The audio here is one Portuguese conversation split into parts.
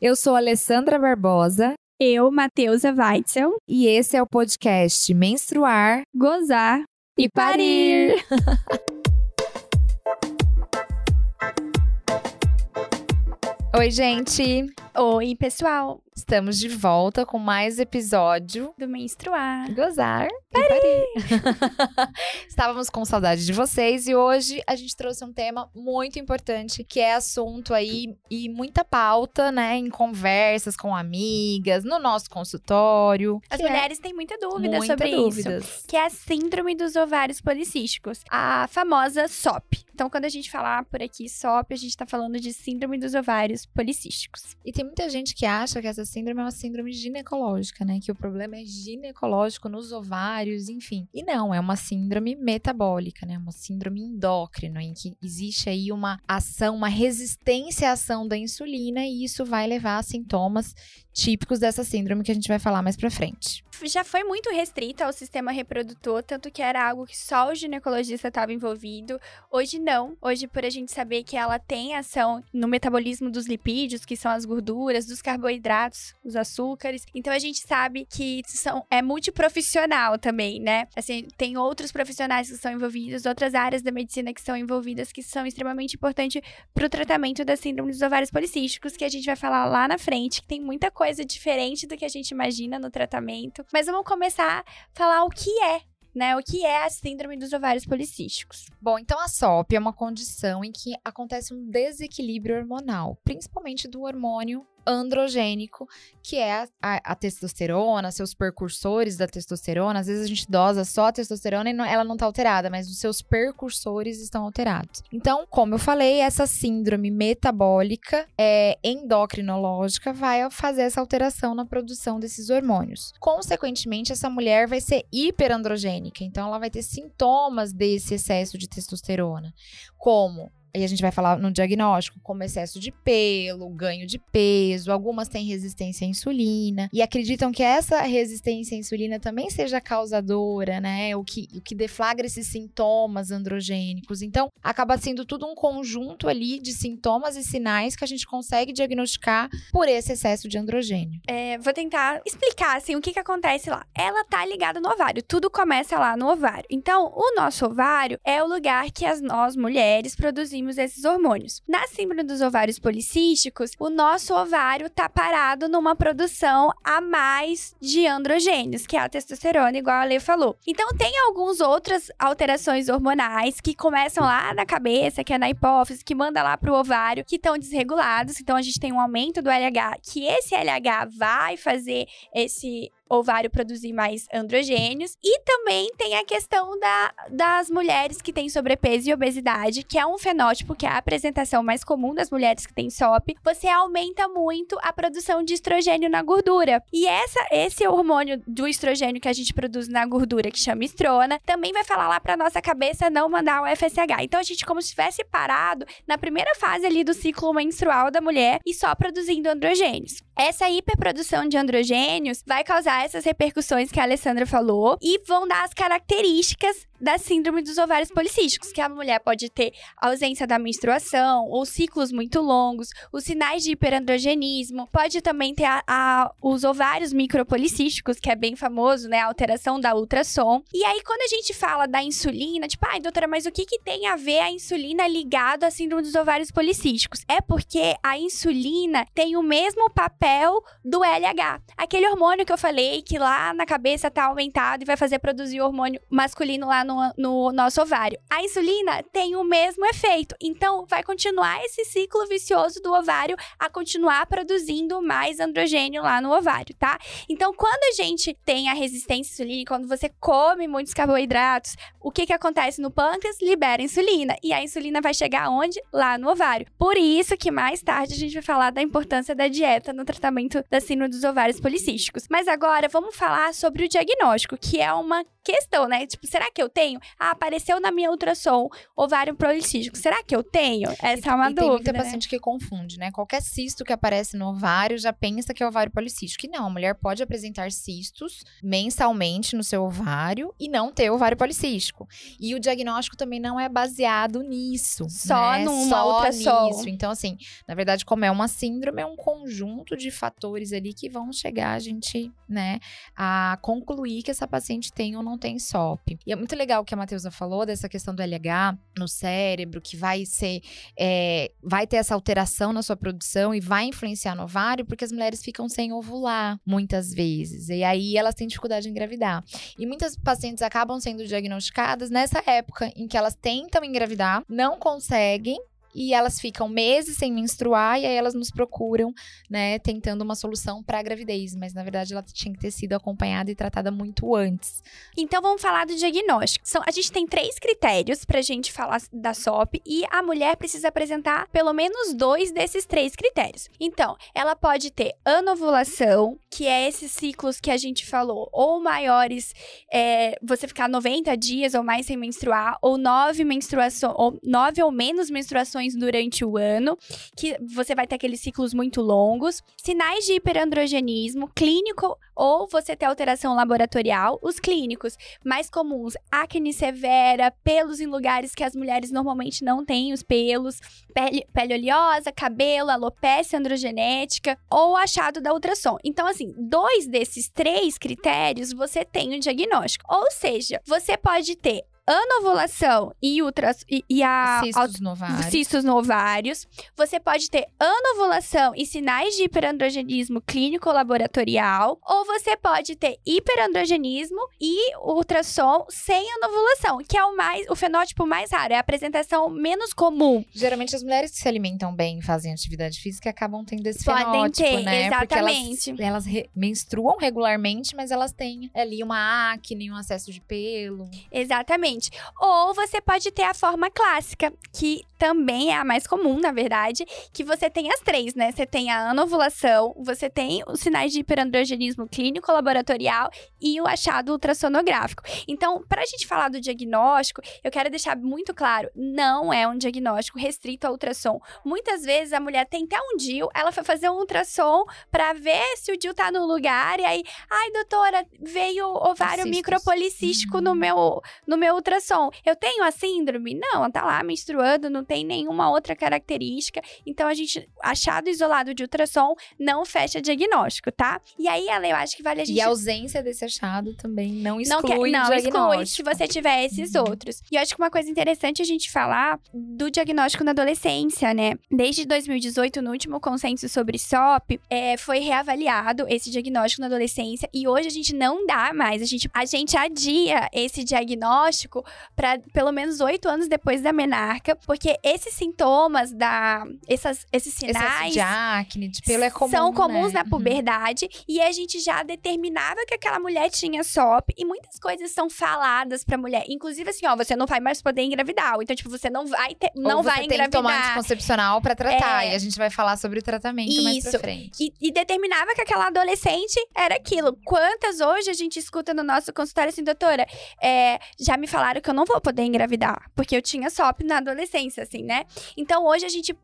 Eu sou Alessandra Barbosa. Eu, Matheusa Weitzel. E esse é o podcast Menstruar, Gozar e Parir. Oi, gente! Oi, pessoal! Estamos de volta com mais episódio do Menstruar, Gozar Parir. e Parir. Estávamos com saudade de vocês e hoje a gente trouxe um tema muito importante que é assunto aí e muita pauta, né, em conversas com amigas, no nosso consultório. As é mulheres têm muita dúvida muita sobre dúvidas. isso, que é a síndrome dos ovários policísticos, a famosa SOP. Então, quando a gente falar por aqui SOP, a gente tá falando de síndrome dos ovários policísticos. E tem muita gente que acha que essa síndrome é uma síndrome ginecológica, né? Que o problema é ginecológico nos ovários, enfim. E não, é uma síndrome metabólica, né? Uma síndrome endócrina, em que existe aí uma ação, uma resistência à ação da insulina, e isso vai levar a sintomas típicos dessa síndrome que a gente vai falar mais pra frente. Já foi muito restrita ao sistema reprodutor, tanto que era algo que só o ginecologista estava envolvido. Hoje não. Hoje, por a gente saber que ela tem ação no metabolismo dos lipídios, que são as gorduras, dos carboidratos, os açúcares. Então a gente sabe que são, é multiprofissional também, né? Assim, tem outros profissionais que estão envolvidos, outras áreas da medicina que estão envolvidas, que são extremamente importantes para o tratamento da síndrome dos ovários policísticos, que a gente vai falar lá na frente, que tem muita coisa diferente do que a gente imagina no tratamento. Mas vamos começar a falar o que é né? O que é a síndrome dos ovários policísticos? Bom, então a SOP é uma condição em que acontece um desequilíbrio hormonal, principalmente do hormônio androgênico, que é a, a, a, testosterona, seus precursores da testosterona. Às vezes a gente dosa só a testosterona e não, ela não está alterada, mas os seus precursores estão alterados. Então, como eu falei, essa síndrome metabólica é, endocrinológica vai fazer essa alteração na produção desses hormônios. Consequentemente, essa mulher vai ser hiperandrogênica, então ela vai ter sintomas desse excesso de testosterona, como e a gente vai falar no diagnóstico, como excesso de pelo, ganho de peso, algumas têm resistência à insulina e acreditam que essa resistência à insulina também seja causadora, né? O que, o que deflagra esses sintomas androgênicos. Então, acaba sendo tudo um conjunto ali de sintomas e sinais que a gente consegue diagnosticar por esse excesso de androgênio. É, vou tentar explicar assim o que, que acontece lá. Ela tá ligada no ovário, tudo começa lá no ovário. Então, o nosso ovário é o lugar que as nós mulheres produzimos esses hormônios. Na síndrome dos ovários policísticos, o nosso ovário tá parado numa produção a mais de androgênios, que é a testosterona, igual a Lê falou. Então tem algumas outras alterações hormonais que começam lá na cabeça, que é na hipófise, que manda lá pro ovário, que estão desregulados. Então a gente tem um aumento do LH, que esse LH vai fazer esse ovário produzir mais androgênios. E também tem a questão da, das mulheres que têm sobrepeso e obesidade, que é um fenótipo que é a apresentação mais comum das mulheres que têm SOP. Você aumenta muito a produção de estrogênio na gordura. E essa, esse hormônio do estrogênio que a gente produz na gordura, que chama estrona, também vai falar lá pra nossa cabeça não mandar o FSH. Então a gente, como se tivesse parado na primeira fase ali do ciclo menstrual da mulher e só produzindo androgênios. Essa hiperprodução de androgênios vai causar essas repercussões que a Alessandra falou e vão dar as características da síndrome dos ovários policísticos, que a mulher pode ter ausência da menstruação ou ciclos muito longos, os sinais de hiperandrogenismo, pode também ter a, a, os ovários micropolicísticos, que é bem famoso, né, a alteração da ultrassom. E aí quando a gente fala da insulina, tipo, ai, doutora, mas o que que tem a ver a insulina ligado à síndrome dos ovários policísticos? É porque a insulina tem o mesmo papel do LH, aquele hormônio que eu falei que lá na cabeça tá aumentado e vai fazer produzir hormônio masculino lá no, no nosso ovário. A insulina tem o mesmo efeito, então vai continuar esse ciclo vicioso do ovário a continuar produzindo mais androgênio lá no ovário, tá? Então, quando a gente tem a resistência insulínica, quando você come muitos carboidratos, o que que acontece no pâncreas? Libera insulina. E a insulina vai chegar onde? Lá no ovário. Por isso que mais tarde a gente vai falar da importância da dieta no tratamento da síndrome dos ovários policísticos. Mas agora vamos falar sobre o diagnóstico, que é uma questão, né? Tipo, será que eu tenho? Ah, apareceu na minha ultrassom ovário policístico. Será que eu tenho? Essa e, é uma e dúvida. Tem muita né? paciente que confunde, né? Qualquer cisto que aparece no ovário já pensa que é ovário policístico. E não, a mulher pode apresentar cistos mensalmente no seu ovário e não ter ovário policístico. E o diagnóstico também não é baseado nisso. Só né? numa Só ultrassom. nisso. Então, assim, na verdade, como é uma síndrome, é um conjunto de fatores ali que vão chegar a gente, né, a concluir que essa paciente tem ou não tem SOP. E é muito legal o que a Matheusa falou dessa questão do LH no cérebro, que vai ser, é, vai ter essa alteração na sua produção e vai influenciar no ovário, porque as mulheres ficam sem ovular muitas vezes. E aí elas têm dificuldade em engravidar. E muitas pacientes acabam sendo diagnosticadas nessa época em que elas tentam engravidar, não conseguem e elas ficam meses sem menstruar e aí elas nos procuram, né, tentando uma solução para a gravidez, mas na verdade ela tinha que ter sido acompanhada e tratada muito antes. Então vamos falar do diagnóstico. São, a gente tem três critérios pra gente falar da SOP e a mulher precisa apresentar pelo menos dois desses três critérios. Então, ela pode ter anovulação, que é esses ciclos que a gente falou, ou maiores, é, você ficar 90 dias ou mais sem menstruar, ou nove menstruações, ou nove ou menos menstruações durante o ano, que você vai ter aqueles ciclos muito longos. Sinais de hiperandrogenismo clínico ou você ter alteração laboratorial. Os clínicos mais comuns, acne severa, pelos em lugares que as mulheres normalmente não têm os pelos, pele, pele oleosa, cabelo, alopecia androgenética ou achado da ultrassom. Então, assim, dois desses três critérios você tem o diagnóstico. Ou seja, você pode ter anovulação e, ultras, e, e a Cistos no ovário. cistos no ovários. Você pode ter anovulação e sinais de hiperandrogenismo clínico laboratorial, ou você pode ter hiperandrogenismo e ultrassom sem anovulação, que é o mais o fenótipo mais raro, é a apresentação menos comum. Geralmente as mulheres que se alimentam bem e fazem atividade física acabam tendo esse Podem fenótipo, ter, né? Porque elas, exatamente. elas re- menstruam regularmente, mas elas têm ali uma acne, um acesso de pelo. Exatamente. Ou você pode ter a forma clássica, que também é a mais comum, na verdade, que você tem as três, né? Você tem a anovulação, você tem os sinais de hiperandrogenismo clínico laboratorial e o achado ultrassonográfico. Então, para a gente falar do diagnóstico, eu quero deixar muito claro, não é um diagnóstico restrito ao ultrassom. Muitas vezes a mulher tem até um DIL, ela foi fazer um ultrassom para ver se o DIL tá no lugar e aí, ai, doutora, veio ovário Cistos. micropolicístico no meu no meu ultrassom. Eu tenho a síndrome? Não, ela tá lá menstruando, não tem nenhuma outra característica. Então a gente achado isolado de ultrassom não fecha diagnóstico, tá? E aí, ela eu acho que vale a gente E a ausência desse achado também não exclui não quer, não exclui se você tiver esses Uhum. outros. E eu acho que uma coisa interessante a gente falar do diagnóstico na adolescência, né? Desde 2018, no último consenso sobre SOP, é, foi reavaliado esse diagnóstico na adolescência e hoje a gente não dá mais. A gente, a gente adia esse diagnóstico para pelo menos oito anos depois da menarca, porque esses sintomas da essas, esses sinais de acne, de pelo é comum, são comuns né? na puberdade e a gente já determinava que aquela mulher tinha SOP e muitas coisas são faladas pra mulher, inclusive assim, ó, você não vai mais poder engravidar, ou então tipo você não vai ter, Ou não você vai tem que tomar engravidar. anticoncepcional pra tratar. É. E a gente vai falar sobre o tratamento mais Isso. pra frente. E, e determinava que aquela adolescente era aquilo. Quantas hoje a gente escuta no nosso consultório assim, doutora? é, já me falaram que eu não vou poder engravidar, porque eu tinha SOP na adolescência, assim, né? Então hoje a gente.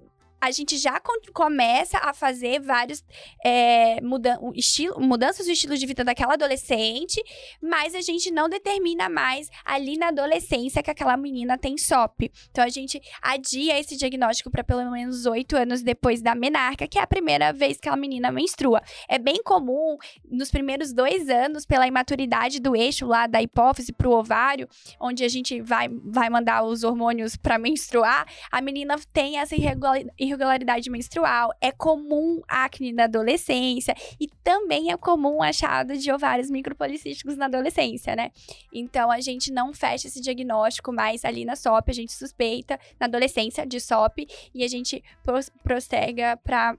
A gente já começa a fazer vários é, mudan o estilo, mudanças do estilo de vida daquela adolescente, mas a gente não determina mais ali na adolescência que aquela menina tem SOP. Então a gente adia esse diagnóstico para pelo menos oito anos depois da menarca, que é a primeira vez que a menina menstrua. É bem comum nos primeiros dois anos, pela imaturidade do eixo lá da hipófise para o ovário, onde a gente vai, vai mandar os hormônios para menstruar, a menina tem essa irregula- irregularidade menstrual. É comum acne na adolescência e também é comum achado de ovários micropolicísticos na adolescência, né? Então a gente não fecha esse diagnóstico mais ali na SOP, a gente suspeita na adolescência de SOP e a gente pros- prostega para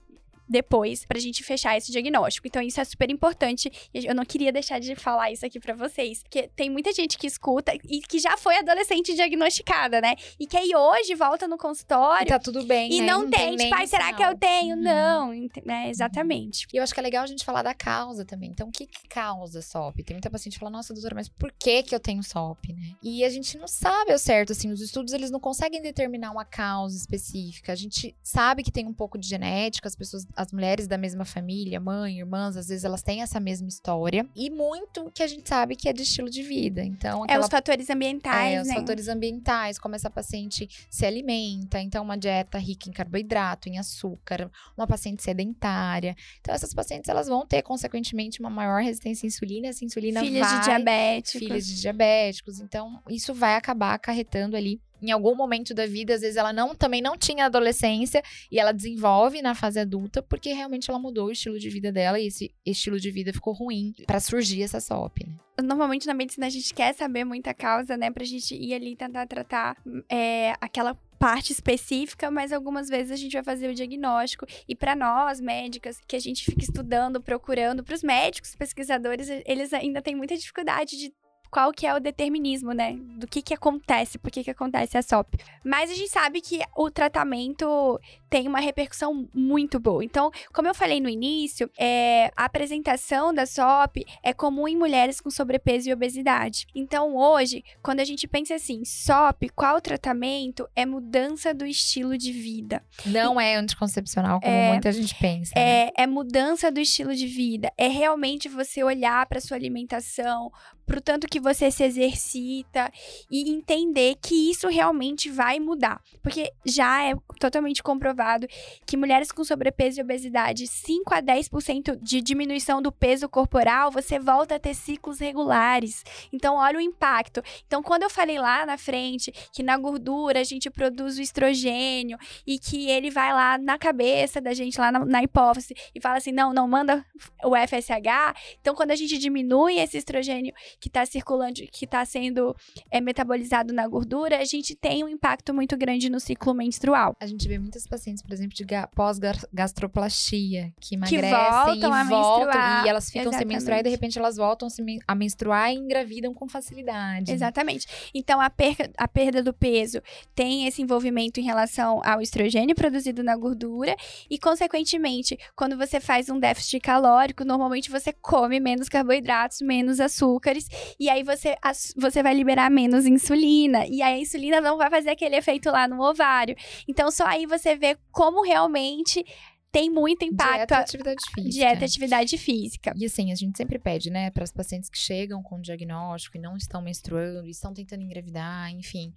depois pra gente fechar esse diagnóstico. Então isso é super importante. Eu não queria deixar de falar isso aqui para vocês, porque tem muita gente que escuta e que já foi adolescente diagnosticada, né? E que aí hoje volta no consultório. E tá tudo bem. E né? não, tem, tipo, ai, será que eu tenho? Uhum. Não, né? Exatamente. E eu acho que é legal a gente falar da causa também. Então, o que, que causa SOP? Tem muita paciente que fala, nossa, doutora, mas por que que eu tenho SOP, né? E a gente não sabe ao certo, assim, os estudos, eles não conseguem determinar uma causa específica. A gente sabe que tem um pouco de genética, as pessoas, as mulheres da mesma família, mãe, irmãs, às vezes elas têm essa mesma história. E muito que a gente sabe que é de estilo de vida. Então, É aquela os fatores ambientais, é, os né? fatores ambientais, como essa paciente se alimenta, então uma dieta rica em carboidrato, em açúcar, uma paciente sedentária. Então essas pacientes elas vão ter consequentemente uma maior resistência à insulina, essa insulina Filhas vai de diabéticos. filhas de diabéticos. Então isso vai acabar acarretando ali em algum momento da vida, às vezes ela não também não tinha adolescência e ela desenvolve na fase adulta porque realmente ela mudou o estilo de vida dela e esse estilo de vida ficou ruim pra surgir essa SOP, né? Normalmente na medicina a gente quer saber muita causa, né? Pra gente ir ali tentar tratar é, aquela parte específica, mas algumas vezes a gente vai fazer o diagnóstico. E para nós, médicas, que a gente fica estudando, procurando, para os médicos, pesquisadores, eles ainda têm muita dificuldade de qual que é o determinismo, né? Do que que acontece, por que que acontece a SOP. Mas a gente sabe que o tratamento tem uma repercussão muito boa. Então, como eu falei no início, é, a apresentação da SOP é comum em mulheres com sobrepeso e obesidade. Então, hoje, quando a gente pensa assim, SOP, qual o tratamento? É mudança do estilo de vida. Não é anticoncepcional como É, muita gente pensa. né? É, é mudança do estilo de vida. É realmente você olhar para sua alimentação, pro tanto que você se exercita e entender que isso realmente vai mudar. Porque já é totalmente comprovado que mulheres com sobrepeso e obesidade, 5 a 10% de diminuição do peso corporal, você volta a ter ciclos regulares. Então, olha o impacto. Então, quando eu falei lá na frente que na gordura a gente produz o estrogênio e que ele vai lá na cabeça da gente, lá na, na hipófise, e fala assim: não, não manda o FSH. Então, quando a gente diminui esse estrogênio que está circulando, que está sendo é, metabolizado na gordura, a gente tem um impacto muito grande no ciclo menstrual. A gente vê muitas pacientes, por exemplo, de ga- pós-gastroplastia, que emagrecem voltam e a voltam menstruar. e elas ficam sem menstruar e de Exatamente. repente elas voltam a menstruar e engravidam com facilidade. Exatamente. Então, a perda, a perda do peso tem esse envolvimento em relação ao estrogênio produzido na gordura e, consequentemente, quando você faz um déficit calórico, normalmente você come menos carboidratos, menos açúcares, e aí você, você vai liberar menos insulina, e aí a insulina não vai fazer aquele efeito lá no ovário. Então, só aí você vê como realmente tem muito impacto Dieta e a atividade física. dieta e atividade física. E assim, a gente sempre pede, né, para as pacientes que chegam com diagnóstico e não estão menstruando, e estão tentando engravidar, enfim,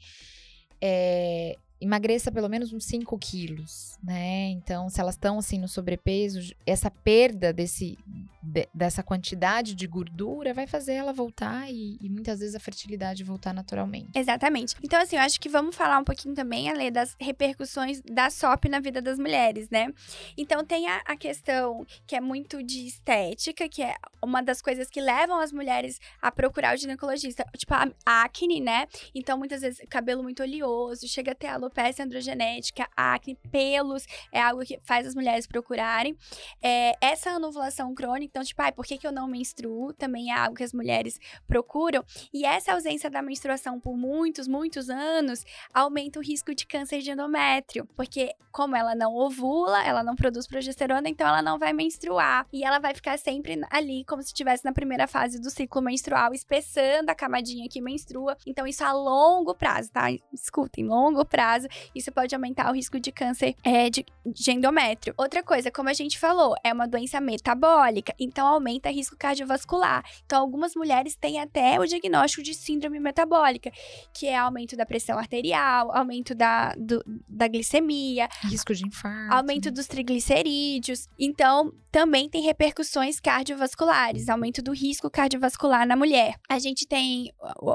é, emagreça pelo menos uns 5 quilos, né? Então, se elas estão assim no sobrepeso, essa perda desse, de- dessa quantidade de gordura vai fazer ela voltar e, e muitas vezes a fertilidade voltar naturalmente. Exatamente. Então, assim, eu acho que vamos falar um pouquinho também, Ale, das repercussões da SOP na vida das mulheres, né? Então, tem a, a questão que é muito de estética, que é uma das coisas que levam as mulheres a procurar o ginecologista. Tipo, a acne, né? Então, muitas vezes, cabelo muito oleoso, chega até alopecia androgenética, acne, pelos, é algo que faz as mulheres procurarem. É, essa anovulação crônica, então, tipo, ai, por que, que eu não menstruo? Também é algo que as mulheres procuram. E essa ausência da menstruação por muitos, muitos anos aumenta o risco de câncer de endométrio, porque como ela não ovula, ela não produz progesterona, então ela não vai menstruar e ela vai ficar sempre ali como se estivesse na primeira fase do ciclo menstrual, espessando a camadinha que menstrua. Então isso a longo prazo, tá? Escutem, longo prazo, isso pode aumentar o risco de câncer é, de, de endométrio. Outra coisa, como a gente falou, é uma doença metabólica, então aumenta o risco cardiovascular. Então algumas mulheres têm até o diagnóstico de síndrome metabólica, que é aumento da pressão arterial, aumento da, do- da glicemia, Risco de infarto. aumento dos triglicerídeos. Então, também tem repercussões cardiovasculares, aumento do risco cardiovascular na mulher. A gente tem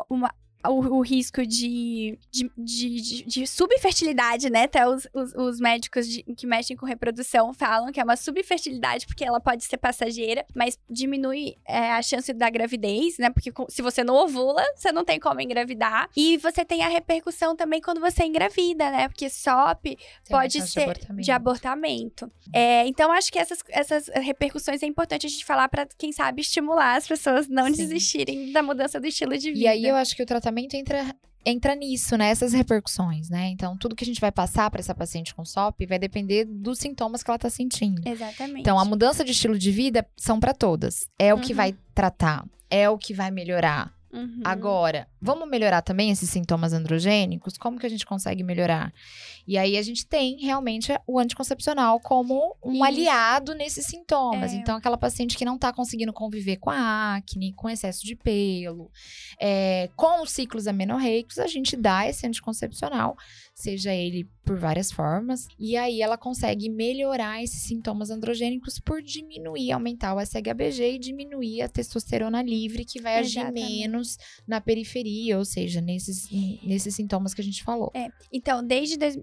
uma o, o risco de, de, de, de, de subfertilidade, né? Até os, os, os médicos de, que mexem com reprodução falam que é uma subfertilidade porque ela pode ser passageira, mas diminui é, a chance da gravidez, né? Porque se você não ovula, você não tem como engravidar. E você tem a repercussão também quando você engravida, né? Porque SOP pode ser de abortamento. De abortamento. É, então, acho que essas, essas repercussões é importante a gente falar para quem sabe, estimular as pessoas não Sim. desistirem da mudança do estilo de vida. E aí eu acho que o tratamento entra entra nisso, né? Essas repercussões, né? Então, tudo que a gente vai passar para essa paciente com SOP vai depender dos sintomas que ela tá sentindo. Exatamente. Então, a mudança de estilo de vida são para todas. É o que vai tratar, é o que vai melhorar. Uhum. Agora, vamos melhorar também esses sintomas androgênicos? Como que a gente consegue melhorar? E aí a gente tem realmente o anticoncepcional como um Isso. aliado nesses sintomas. É. Então, aquela paciente que não está conseguindo conviver com a acne, com excesso de pelo, é, com os ciclos amenorreicos, a gente dá esse anticoncepcional, seja ele por várias formas. E aí ela consegue melhorar esses sintomas androgênicos por diminuir, aumentar o SHBG e diminuir a testosterona livre, que vai Exatamente. agir menos na periferia, ou seja, nesses, nesses sintomas que a gente falou. É. Então, desde. Dois,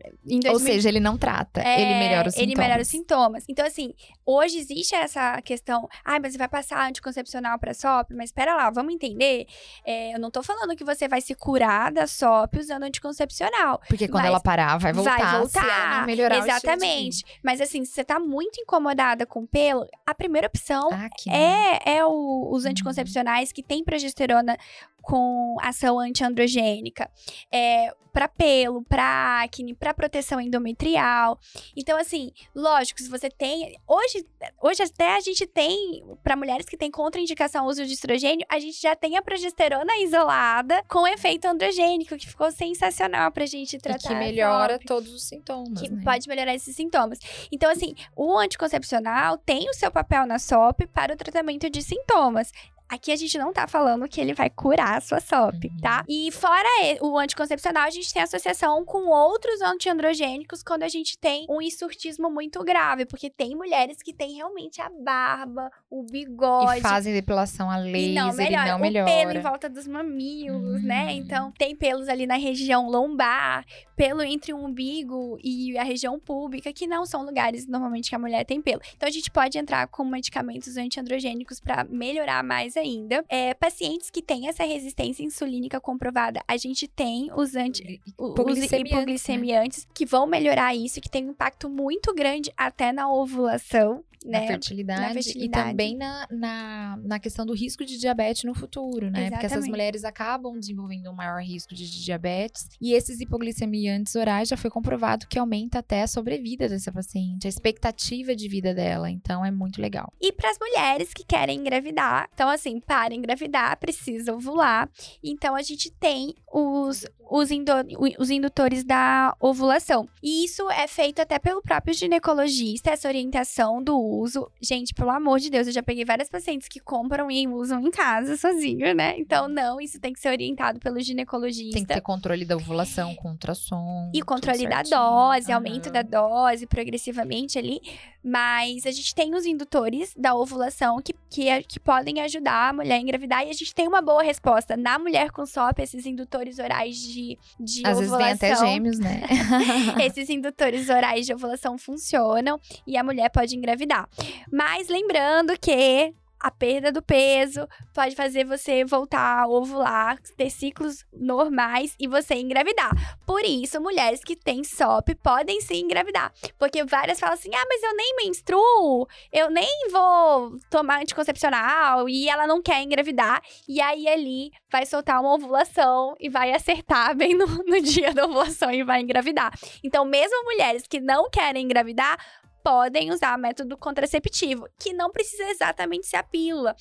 ou seja, ele não trata, é, ele melhora os sintomas. Ele melhora os sintomas. Então, assim, hoje existe essa questão. Ai, ah, mas você vai passar anticoncepcional pra SOP, mas espera lá, vamos entender. É, eu não tô falando que você vai se curar da SOP usando anticoncepcional. Porque quando ela parar, vai voltar vai voltar. melhorar Exatamente. Mas assim, se você tá muito incomodada com pelo, a primeira opção é, é o, os uhum. anticoncepcionais que tem progesterona com ação antiandrogênica. É, para pelo, para acne, para proteção endometrial. Então, assim, lógico, se você tem. Hoje, hoje até a gente tem, para mulheres que têm contraindicação ao uso de estrogênio, a gente já tem a progesterona isolada com efeito androgênico, que ficou sensacional pra gente tratar. E que melhora todos os sintomas. Que né? pode melhorar esses sintomas. Então, assim, o anticoncepcional tem o seu papel na SOP para o tratamento de sintomas. Aqui a gente não tá falando que ele vai curar a sua SOP, uhum. tá? E fora o anticoncepcional, a gente tem associação com outros antiandrogênicos quando a gente tem um insurtismo muito grave, porque tem mulheres que têm realmente a barba, o bigode. E fazem depilação a laser e não melhora. E não melhora. O pelo em volta dos mamilos, né? Uhum. Então, tem pelos ali na região lombar, pelo entre o umbigo e a região pública, que não são lugares normalmente que a mulher tem pelo. Então, a gente pode entrar com medicamentos antiandrogênicos para melhorar mais ainda. É, pacientes que têm essa resistência insulínica comprovada, a gente tem os, anti, os hipoglicemiantes né? que vão melhorar isso, que tem um impacto muito grande até na ovulação né? Na, fertilidade, na fertilidade. E também na, na, na, questão do risco de diabetes no futuro, né? Exatamente. Porque essas mulheres acabam desenvolvendo um maior risco de, diabetes. E esses hipoglicemiantes orais já foi comprovado que aumenta até a sobrevida dessa paciente, a expectativa de vida dela. Então é muito legal. E para as mulheres que querem engravidar, então assim, para engravidar, precisa ovular. Então a gente tem os, os, indo, os indutores da ovulação. E isso é feito até pelo próprio ginecologista, essa orientação do uso. Gente, pelo amor de Deus, eu já peguei várias pacientes que compram e usam em casa sozinho, né? Então, não, isso tem que ser orientado pelo ginecologista. Tem que ter controle da ovulação com ultrassom. E controle da dose, aumento da dose progressivamente ali. Mas a gente tem os indutores da ovulação que, que, que podem ajudar a mulher a engravidar. E a gente tem uma boa resposta. Na mulher com SOP, esses indutores orais de, de Às ovulação. Vezes vem até gêmeos, né? esses indutores orais de ovulação funcionam e a mulher pode engravidar. Mas lembrando que a perda do peso pode fazer você voltar a ovular, ter ciclos normais e você engravidar. Por isso, mulheres que têm SOP podem sim engravidar. Porque várias falam assim: ah, mas eu nem menstruo, eu nem vou tomar anticoncepcional e ela não quer engravidar. E aí ali vai soltar uma ovulação e vai acertar bem no, no dia da ovulação e vai engravidar. Então, mesmo mulheres que não querem engravidar, podem usar método contraceptivo, que não precisa exatamente ser a pílula.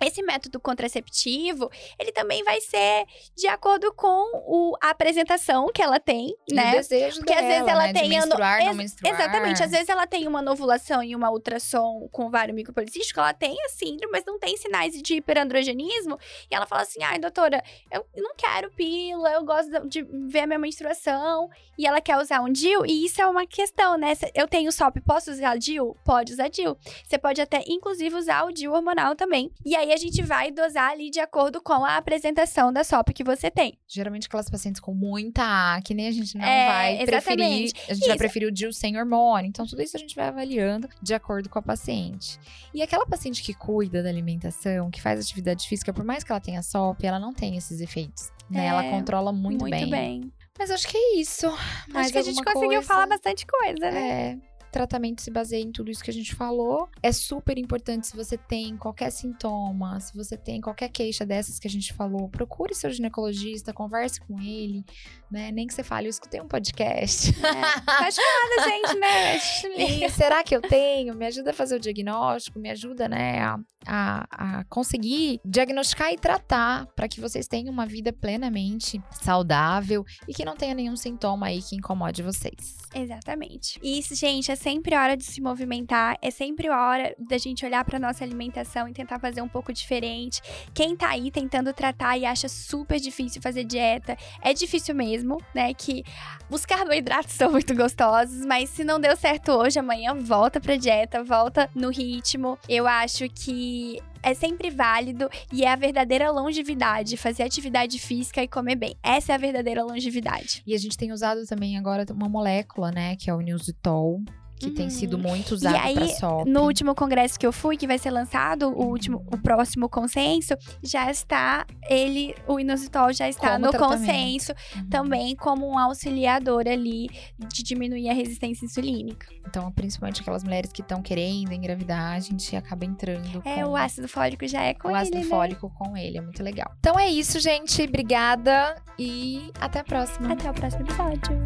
Esse método contraceptivo, ele também vai ser de acordo com o, a apresentação que ela tem, né? O desejo Porque dela, às vezes ela né? tem. De menstruar, não menstruar. Exatamente. Às vezes ela tem uma novulação e uma ultrassom com ovário micropolicístico, ela tem a síndrome, mas não tem sinais de hiperandrogenismo. E ela fala assim: ai, doutora, eu não quero pílula, eu gosto de ver a minha menstruação. E ela quer usar um DIL, e isso é uma questão, né? Eu tenho SOP, posso usar DIL? Pode usar DIL. Você pode até, inclusive, usar o DIL hormonal também. E aí aí a gente vai dosar ali de acordo com a apresentação da SOP que você tem. Geralmente aquelas pacientes com muita acne, a gente não É, vai preferir. exatamente. A gente vai Isso. preferir o DIU sem hormônio. Então, tudo isso a gente vai avaliando de acordo com a paciente. E aquela paciente que cuida da alimentação, que faz atividade física, por mais que ela tenha SOP, ela não tem esses efeitos. Né? É, ela controla muito, bem. Mas acho que é isso. Mais Acho que a gente conseguiu coisa? falar bastante coisa, né? É, tratamento se baseia em tudo isso que a gente falou. É super importante se você tem qualquer sintoma, se você tem qualquer queixa dessas que a gente falou, procure seu ginecologista, converse com ele, né? Nem que você fale, eu escutei um podcast. É. Pode falar da gente, né? E será que eu tenho? Me ajuda a fazer o diagnóstico, me ajuda, né, a, a, a conseguir diagnosticar e tratar para que vocês tenham uma vida plenamente saudável e que não tenha nenhum sintoma aí que incomode vocês. Exatamente. Isso, gente, é sempre hora de se movimentar, é sempre hora da gente olhar pra nossa alimentação e tentar fazer um pouco diferente. Quem tá aí tentando tratar e acha super difícil fazer dieta, é difícil mesmo, né? Que os carboidratos são muito gostosos, mas se não deu certo hoje, amanhã volta pra dieta, volta no ritmo. Eu acho que é sempre válido e é a verdadeira longevidade, fazer atividade física e comer bem. Essa é a verdadeira longevidade. E a gente tem usado também agora uma molécula, né, que é o Nilzitol, que tem Uhum. sido muito usado aí, para SOP. No último congresso que eu fui, que vai ser lançado, o último, o próximo consenso, já está ele, o inositol já está Como no tratamento. consenso, Uhum. também como um auxiliador ali de diminuir a resistência insulínica. Então, principalmente aquelas mulheres que estão querendo engravidar, a gente acaba entrando É, com o ácido fólico já é com o ácido ele, né? fólico com ele, é muito legal. Então é isso, gente. Obrigada e até a próxima. Até o próximo episódio.